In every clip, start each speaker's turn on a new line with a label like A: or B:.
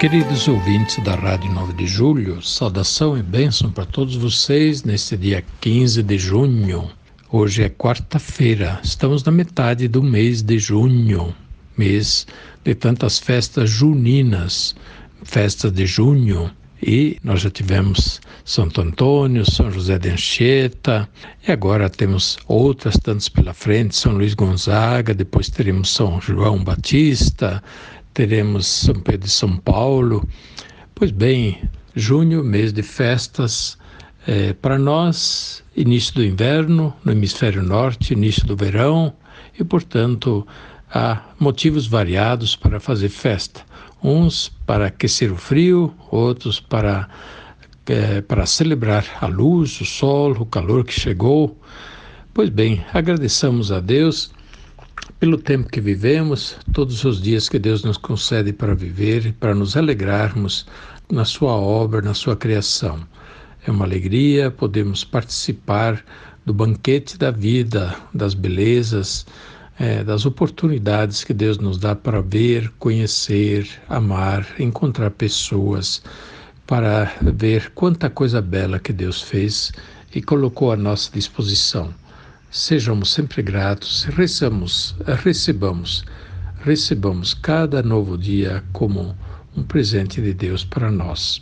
A: Queridos ouvintes da Rádio 9 de Julho, saudação e bênção para todos vocês neste dia 15 de junho. Hoje é quarta-feira, estamos na metade do mês de junho, mês de tantas festas juninas, festas de junho. E nós já tivemos Santo Antônio, São José de Anchieta, e agora temos outras tantas pela frente, São Luís Gonzaga, depois teremos São João Batista, teremos São Pedro de São Paulo. Pois bem, junho, mês de festas, é, para nós, início do inverno, no hemisfério norte, início do verão, e portanto há motivos variados para fazer festa. Uns para aquecer o frio, outros para, é, para celebrar a luz, o sol, o calor que chegou. Pois bem, agradeçamos a Deus pelo tempo que vivemos, todos os dias que Deus nos concede para viver, para nos alegrarmos na Sua obra, na Sua criação. É uma alegria podermos participar do banquete da vida, das belezas, é, das oportunidades que Deus nos dá para ver, conhecer, amar, encontrar pessoas, para ver quanta coisa bela que Deus fez e colocou à nossa disposição. Sejamos sempre gratos, recebamos, recebamos, recebamos cada novo dia como um presente de Deus para nós.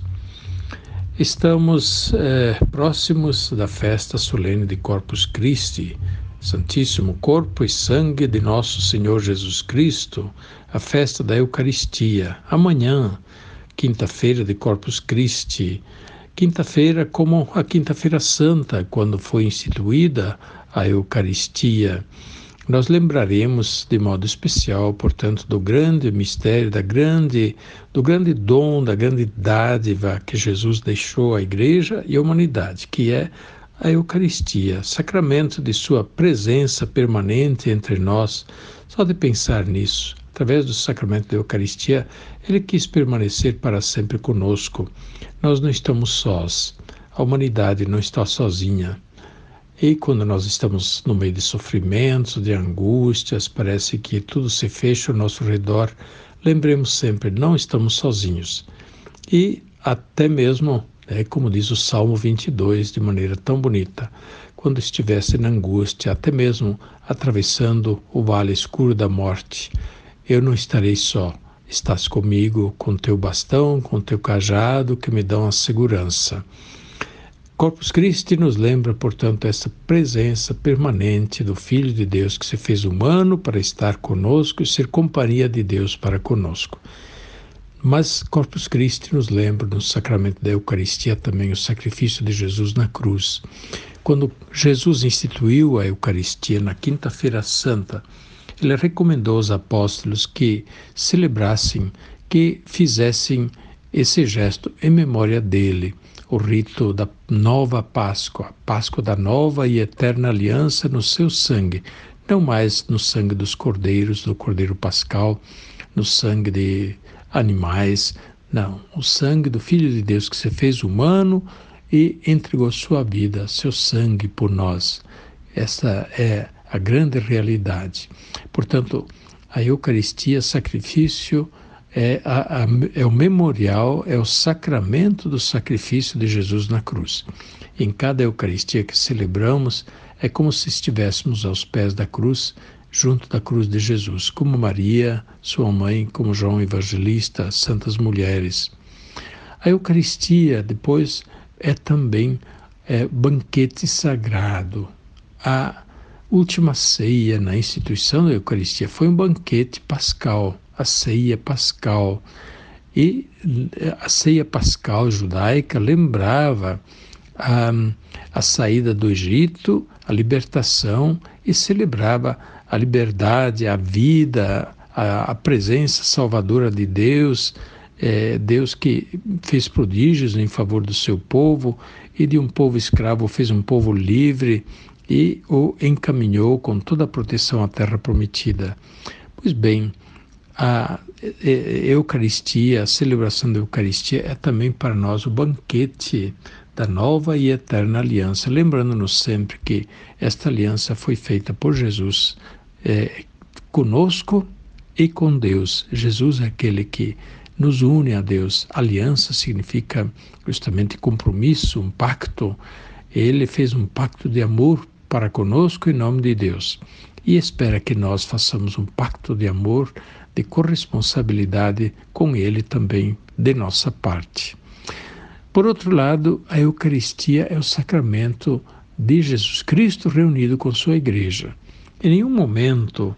A: Estamos eh, próximos da festa solene de Corpus Christi, Santíssimo Corpo e Sangue de Nosso Senhor Jesus Cristo, a festa da Eucaristia. Amanhã, quinta-feira de Corpus Christi, quinta-feira como a Quinta-feira Santa, quando foi instituída a Eucaristia. Nós lembraremos de modo especial, portanto, do grande mistério, da grande, do grande dom, da grande dádiva que Jesus deixou à Igreja e à humanidade, que é a Eucaristia, sacramento de Sua presença permanente entre nós. Só de pensar nisso, através do sacramento da Eucaristia, Ele quis permanecer para sempre conosco. Nós não estamos sós, a humanidade não está sozinha. E quando nós estamos no meio de sofrimentos, de angústias, parece que tudo se fecha ao nosso redor, lembremos sempre, não estamos sozinhos. E até mesmo, é, como diz o Salmo 22 de maneira tão bonita, quando estivesse na angústia, até mesmo atravessando o vale escuro da morte, eu não estarei só. Estás comigo com teu bastão, com teu cajado que me dão a segurança. Corpus Christi nos lembra, portanto, essa presença permanente do Filho de Deus que se fez humano para estar conosco e ser companhia de Deus para conosco. Mas Corpus Christi nos lembra no sacramento da Eucaristia também o sacrifício de Jesus na cruz. Quando Jesus instituiu a Eucaristia na Quinta-feira Santa, ele recomendou aos apóstolos que celebrassem, que fizessem esse gesto em memória dele o rito da nova Páscoa, Páscoa da nova e eterna aliança no seu sangue, não mais no sangue dos cordeiros, do cordeiro pascal, no sangue de animais, não, o sangue do Filho de Deus que se fez humano e entregou sua vida, seu sangue por nós. Essa é a grande realidade. Portanto, a Eucaristia, sacrifício, é, a, a, é o memorial, é o sacramento do sacrifício de Jesus na cruz. Em cada Eucaristia que celebramos, é como se estivéssemos aos pés da cruz, junto da cruz de Jesus, como Maria, sua mãe, como João Evangelista, santas mulheres. A Eucaristia, depois, é também é, banquete sagrado. A última ceia na instituição da Eucaristia foi um banquete pascal a ceia pascal. E eh, a ceia pascal judaica lembrava a, a saída do Egito, a libertação e celebrava a liberdade, a vida, a, a presença salvadora de Deus é, Deus que fez prodígios em favor do seu povo e de um povo escravo fez um povo livre e o encaminhou com toda a proteção à terra prometida. Pois bem, a Eucaristia, a celebração da Eucaristia é também para nós o banquete da nova e eterna aliança, lembrando-nos sempre que esta aliança foi feita por Jesus é, conosco e com Deus. Jesus é aquele que nos une a Deus. Aliança significa justamente compromisso, um pacto. Ele fez um pacto de amor para conosco em nome de Deus e espera que nós façamos um pacto de amor, de corresponsabilidade com Ele também de nossa parte. Por outro lado, a Eucaristia é o sacramento de Jesus Cristo reunido com sua igreja. Em nenhum momento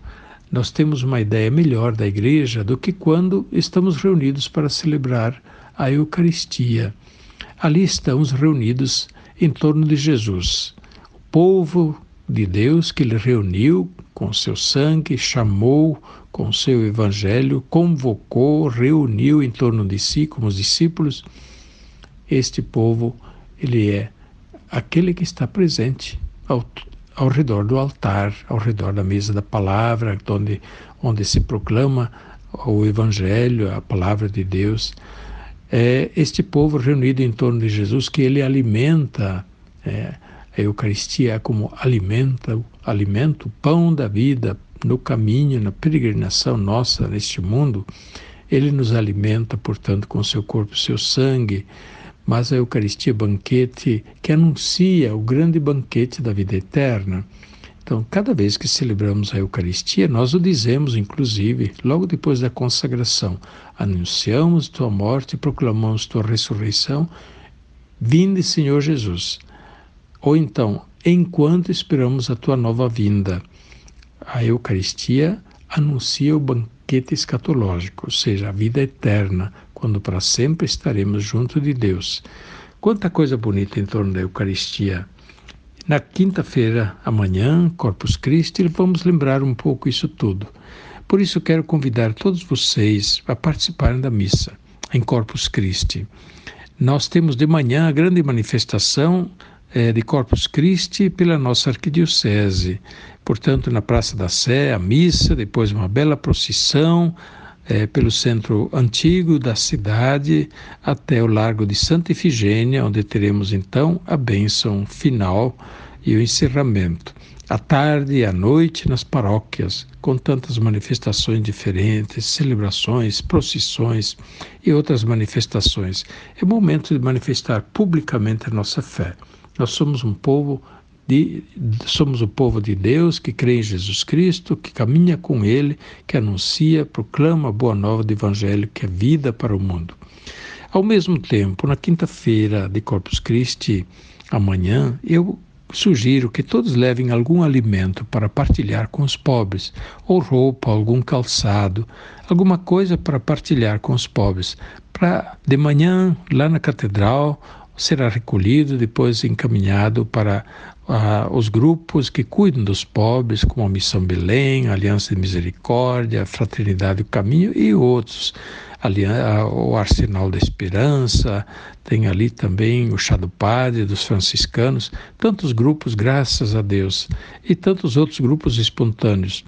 A: nós temos uma ideia melhor da igreja do que quando estamos reunidos para celebrar a Eucaristia. Ali estamos reunidos em torno de Jesus, o povo de Deus que ele reuniu com seu sangue, chamou com seu evangelho, convocou, reuniu em torno de si como os discípulos. Este povo, ele é aquele que está presente ao, ao redor do altar, ao redor da mesa da palavra, onde, onde se proclama o Evangelho, a palavra de Deus. É este povo reunido em torno de Jesus que ele alimenta, é, a Eucaristia é como alimenta, alimenta o pão da vida no caminho, na peregrinação nossa neste mundo. Ele nos alimenta, portanto, com seu corpo, seu sangue, mas a Eucaristia é banquete que anuncia o grande banquete da vida eterna. Então, cada vez que celebramos a Eucaristia, nós o dizemos, inclusive, logo depois da consagração: anunciamos tua morte proclamamos tua ressurreição. Vinde, Senhor Jesus. Ou então, enquanto esperamos a tua nova vinda. A Eucaristia anuncia o banquete escatológico, ou seja, a vida eterna, quando para sempre estaremos junto de Deus. Quanta coisa bonita em torno da Eucaristia. Na quinta-feira, amanhã, Corpus Christi, vamos lembrar um pouco isso tudo. Por isso quero convidar todos vocês a participarem da missa em Corpus Christi. Nós temos de manhã a grande manifestação eh, de Corpus Christi pela nossa arquidiocese. Portanto, na Praça da Sé, a missa, depois uma bela procissão, é, pelo centro antigo da cidade até o Largo de Santa Ifigênia, onde teremos então a bênção final e o encerramento. À tarde e à noite nas paróquias, com tantas manifestações diferentes, celebrações, procissões e outras manifestações. É momento de manifestar publicamente a nossa fé. Nós somos um povo de, somos o povo de Deus que crê em Jesus Cristo, que caminha com Ele, que anuncia, proclama a boa nova do Evangelho, que é vida para o mundo. Ao mesmo tempo, na quinta-feira de Corpus Christi, amanhã, eu sugiro que todos levem algum alimento para partilhar com os pobres, ou roupa, algum calçado, alguma coisa para partilhar com os pobres, para de manhã, lá na catedral, será recolhido, depois encaminhado para uh, os grupos que cuidam dos pobres, como a Missão Belém, Aliança de Misericórdia, Fraternidade do Caminho e outros. Uh, o Arsenal da Esperança, tem ali também o Chá do Padre, dos franciscanos, tantos grupos, graças a Deus, e tantos outros grupos espontâneos.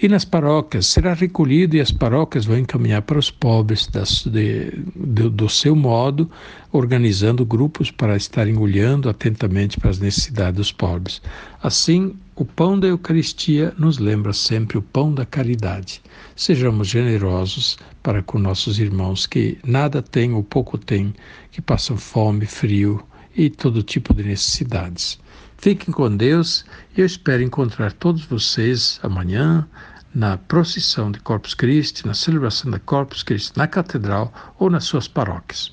A: E nas paróquias será recolhido e as paróquias vão encaminhar para os pobres das, de, de, do seu modo, organizando grupos para estarem olhando atentamente para as necessidades dos pobres. Assim, o pão da Eucaristia nos lembra sempre o pão da caridade. Sejamos generosos para com nossos irmãos que nada têm ou pouco têm, que passam fome, frio e todo tipo de necessidades. Fiquem com Deus e eu espero encontrar todos vocês amanhã na procissão de Corpus Christi, na celebração da Corpus Christi na catedral ou nas suas paróquias.